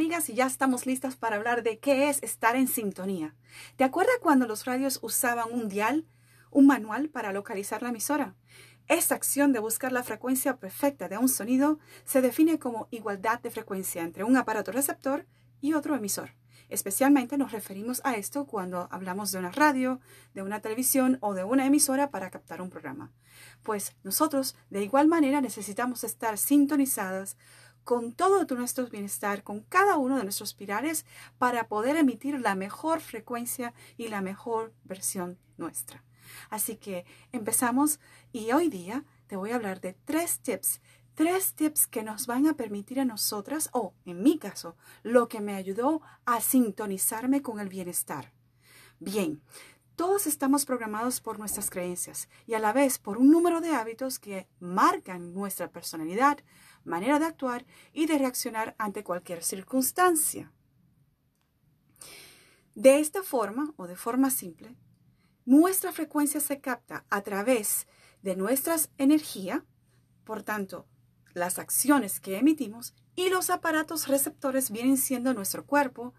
Y ya estamos listas para hablar de qué es estar en sintonía. ¿Te acuerdas cuando los radios usaban un dial, un manual para localizar la emisora? Esta acción de buscar la frecuencia perfecta de un sonido se define como igualdad de frecuencia entre un aparato receptor y otro emisor. Especialmente nos referimos a esto cuando hablamos de una radio, de una televisión o de una emisora para captar un programa. Pues nosotros de igual manera necesitamos estar sintonizadas con todo nuestro bienestar, con cada uno de nuestros pilares para poder emitir la mejor frecuencia y la mejor versión nuestra. Así que empezamos y hoy día te voy a hablar de tres tips, tres tips que nos van a permitir a nosotras, o en mi caso, lo que me ayudó a sintonizarme con el bienestar. Bien, todos estamos programados por nuestras creencias y a la vez por un número de hábitos que marcan nuestra personalidad, manera de actuar y de reaccionar ante cualquier circunstancia. De esta forma, o de forma simple, nuestra frecuencia se capta a través de nuestra energía, por tanto, las acciones que emitimos y los aparatos receptores vienen siendo nuestro cuerpo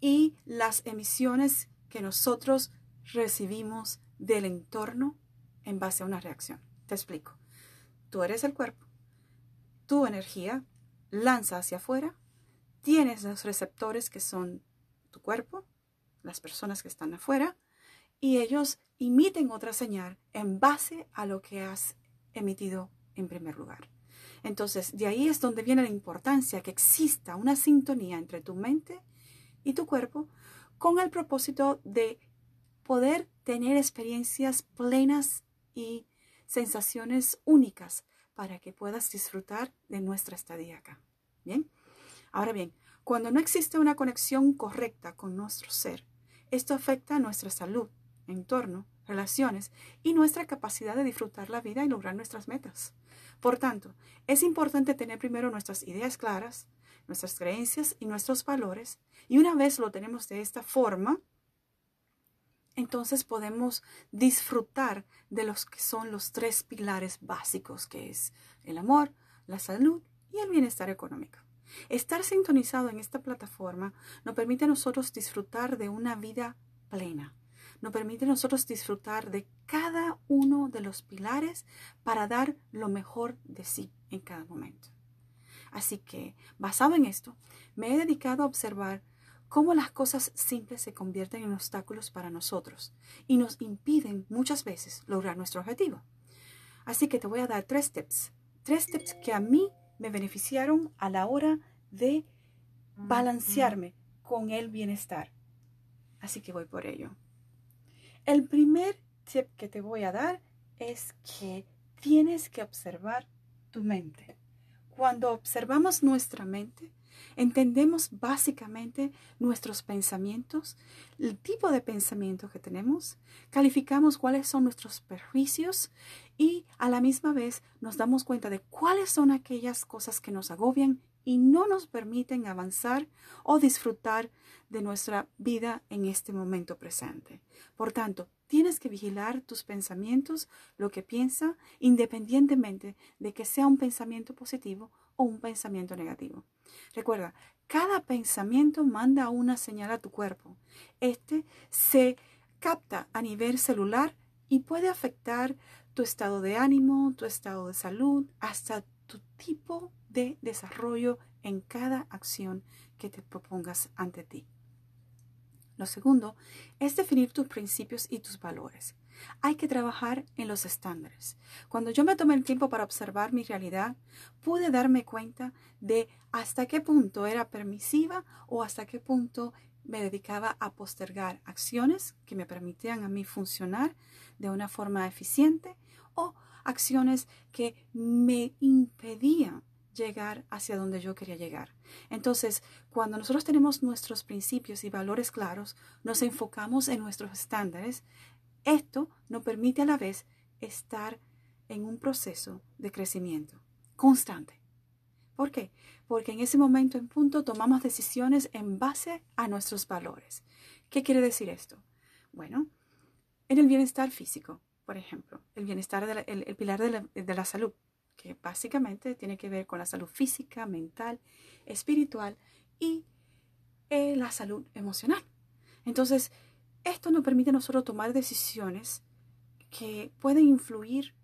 y las emisiones que nosotros recibimos del entorno en base a una reacción. Te explico. Tú eres el cuerpo tu energía lanza hacia afuera, tienes los receptores que son tu cuerpo, las personas que están afuera, y ellos emiten otra señal en base a lo que has emitido en primer lugar. Entonces, de ahí es donde viene la importancia que exista una sintonía entre tu mente y tu cuerpo con el propósito de poder tener experiencias plenas y sensaciones únicas para que puedas disfrutar de nuestra estadía acá. Bien. Ahora bien, cuando no existe una conexión correcta con nuestro ser, esto afecta a nuestra salud, entorno, relaciones y nuestra capacidad de disfrutar la vida y lograr nuestras metas. Por tanto, es importante tener primero nuestras ideas claras, nuestras creencias y nuestros valores, y una vez lo tenemos de esta forma, entonces podemos disfrutar de los que son los tres pilares básicos, que es el amor, la salud y el bienestar económico. Estar sintonizado en esta plataforma nos permite a nosotros disfrutar de una vida plena, nos permite a nosotros disfrutar de cada uno de los pilares para dar lo mejor de sí en cada momento. Así que, basado en esto, me he dedicado a observar cómo las cosas simples se convierten en obstáculos para nosotros y nos impiden muchas veces lograr nuestro objetivo. Así que te voy a dar tres tips, tres tips que a mí me beneficiaron a la hora de balancearme con el bienestar. Así que voy por ello. El primer tip que te voy a dar es que tienes que observar tu mente. Cuando observamos nuestra mente, Entendemos básicamente nuestros pensamientos, el tipo de pensamiento que tenemos, calificamos cuáles son nuestros perjuicios y a la misma vez nos damos cuenta de cuáles son aquellas cosas que nos agobian y no nos permiten avanzar o disfrutar de nuestra vida en este momento presente. Por tanto, tienes que vigilar tus pensamientos, lo que piensa, independientemente de que sea un pensamiento positivo o un pensamiento negativo. Recuerda, cada pensamiento manda una señal a tu cuerpo. Este se capta a nivel celular y puede afectar tu estado de ánimo, tu estado de salud, hasta tu tipo de desarrollo en cada acción que te propongas ante ti. Lo segundo es definir tus principios y tus valores. Hay que trabajar en los estándares. Cuando yo me tomé el tiempo para observar mi realidad, pude darme cuenta de hasta qué punto era permisiva o hasta qué punto me dedicaba a postergar acciones que me permitían a mí funcionar de una forma eficiente o acciones que me impedían llegar hacia donde yo quería llegar. Entonces, cuando nosotros tenemos nuestros principios y valores claros, nos enfocamos en nuestros estándares, esto nos permite a la vez estar en un proceso de crecimiento constante. ¿Por qué? Porque en ese momento en punto tomamos decisiones en base a nuestros valores. ¿Qué quiere decir esto? Bueno, en el bienestar físico, por ejemplo, el bienestar, del el, pilar de la, salud, que básicamente tiene que ver con la salud física, mental, espiritual y eh, la salud emocional. Entonces, esto nos permite a nosotros tomar decisiones que pueden influir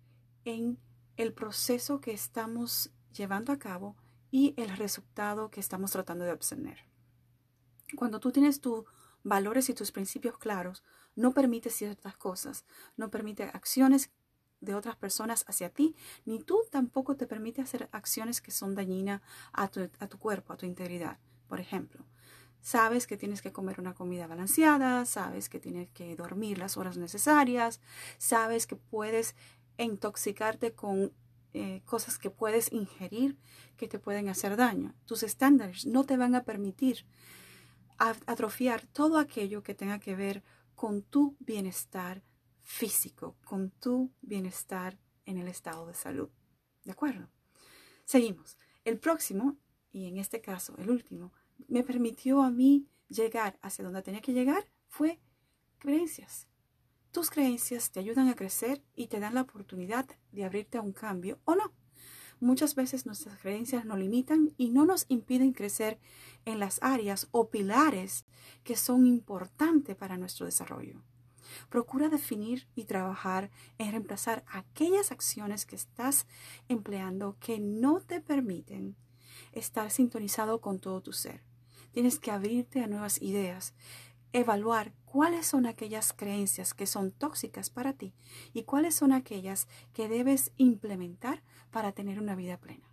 en el proceso que estamos llevando a cabo y el resultado que estamos tratando de obtener. Cuando tú tienes tus valores y tus principios claros, no permite ciertas cosas, no permite acciones de otras personas hacia ti, ni tú tampoco te permite hacer acciones que son dañinas a tu, a tu cuerpo, a tu integridad. Por ejemplo, sabes que tienes que comer una comida balanceada, sabes que tienes que dormir las horas necesarias, sabes que puedes intoxicarte con eh, cosas que puedes ingerir que te pueden hacer daño. Tus estándares no te van a permitir atrofiar todo aquello que tenga que ver con tu bienestar físico, con tu bienestar en el estado de salud. ¿De acuerdo? Seguimos. El próximo, y en este caso el último, me permitió a mí llegar hacia donde tenía que llegar fue creencias. Tus creencias te ayudan a crecer y te dan la oportunidad de abrirte a un cambio o no. Muchas veces nuestras creencias nos limitan y no nos impiden crecer en las áreas o pilares que son importantes para nuestro desarrollo. Procura definir y trabajar en reemplazar aquellas acciones que estás empleando que no te permiten estar sintonizado con todo tu ser. Tienes que abrirte a nuevas ideas, evaluar cuáles son aquellas creencias que son tóxicas para ti y cuáles son aquellas que debes implementar para tener una vida plena.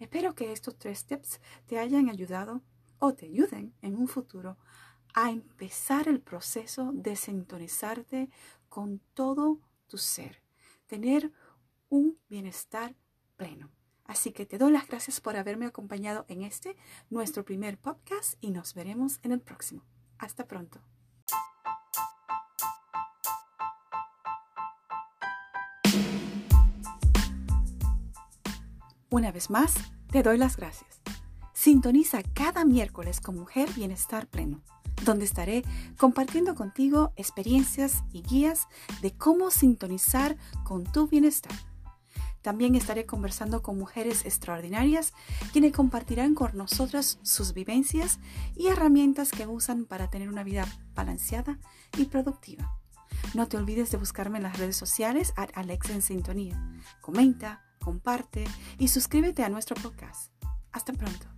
Espero que estos tres tips te hayan ayudado o te ayuden en un futuro a empezar el proceso de sintonizarte con todo tu ser, tener un bienestar pleno. Así que te doy las gracias por haberme acompañado en este, nuestro primer podcast, y nos veremos en el próximo. Hasta pronto. Una vez más, te doy las gracias. Sintoniza cada miércoles con Mujer Bienestar Pleno, donde estaré compartiendo contigo experiencias y guías de cómo sintonizar con tu bienestar. También estaré conversando con mujeres extraordinarias quienes compartirán con nosotras sus vivencias y herramientas que usan para tener una vida balanceada y productiva. No te olvides de buscarme en las redes sociales a Alex en Sintonía. Comenta, comparte y suscríbete a nuestro podcast. Hasta pronto.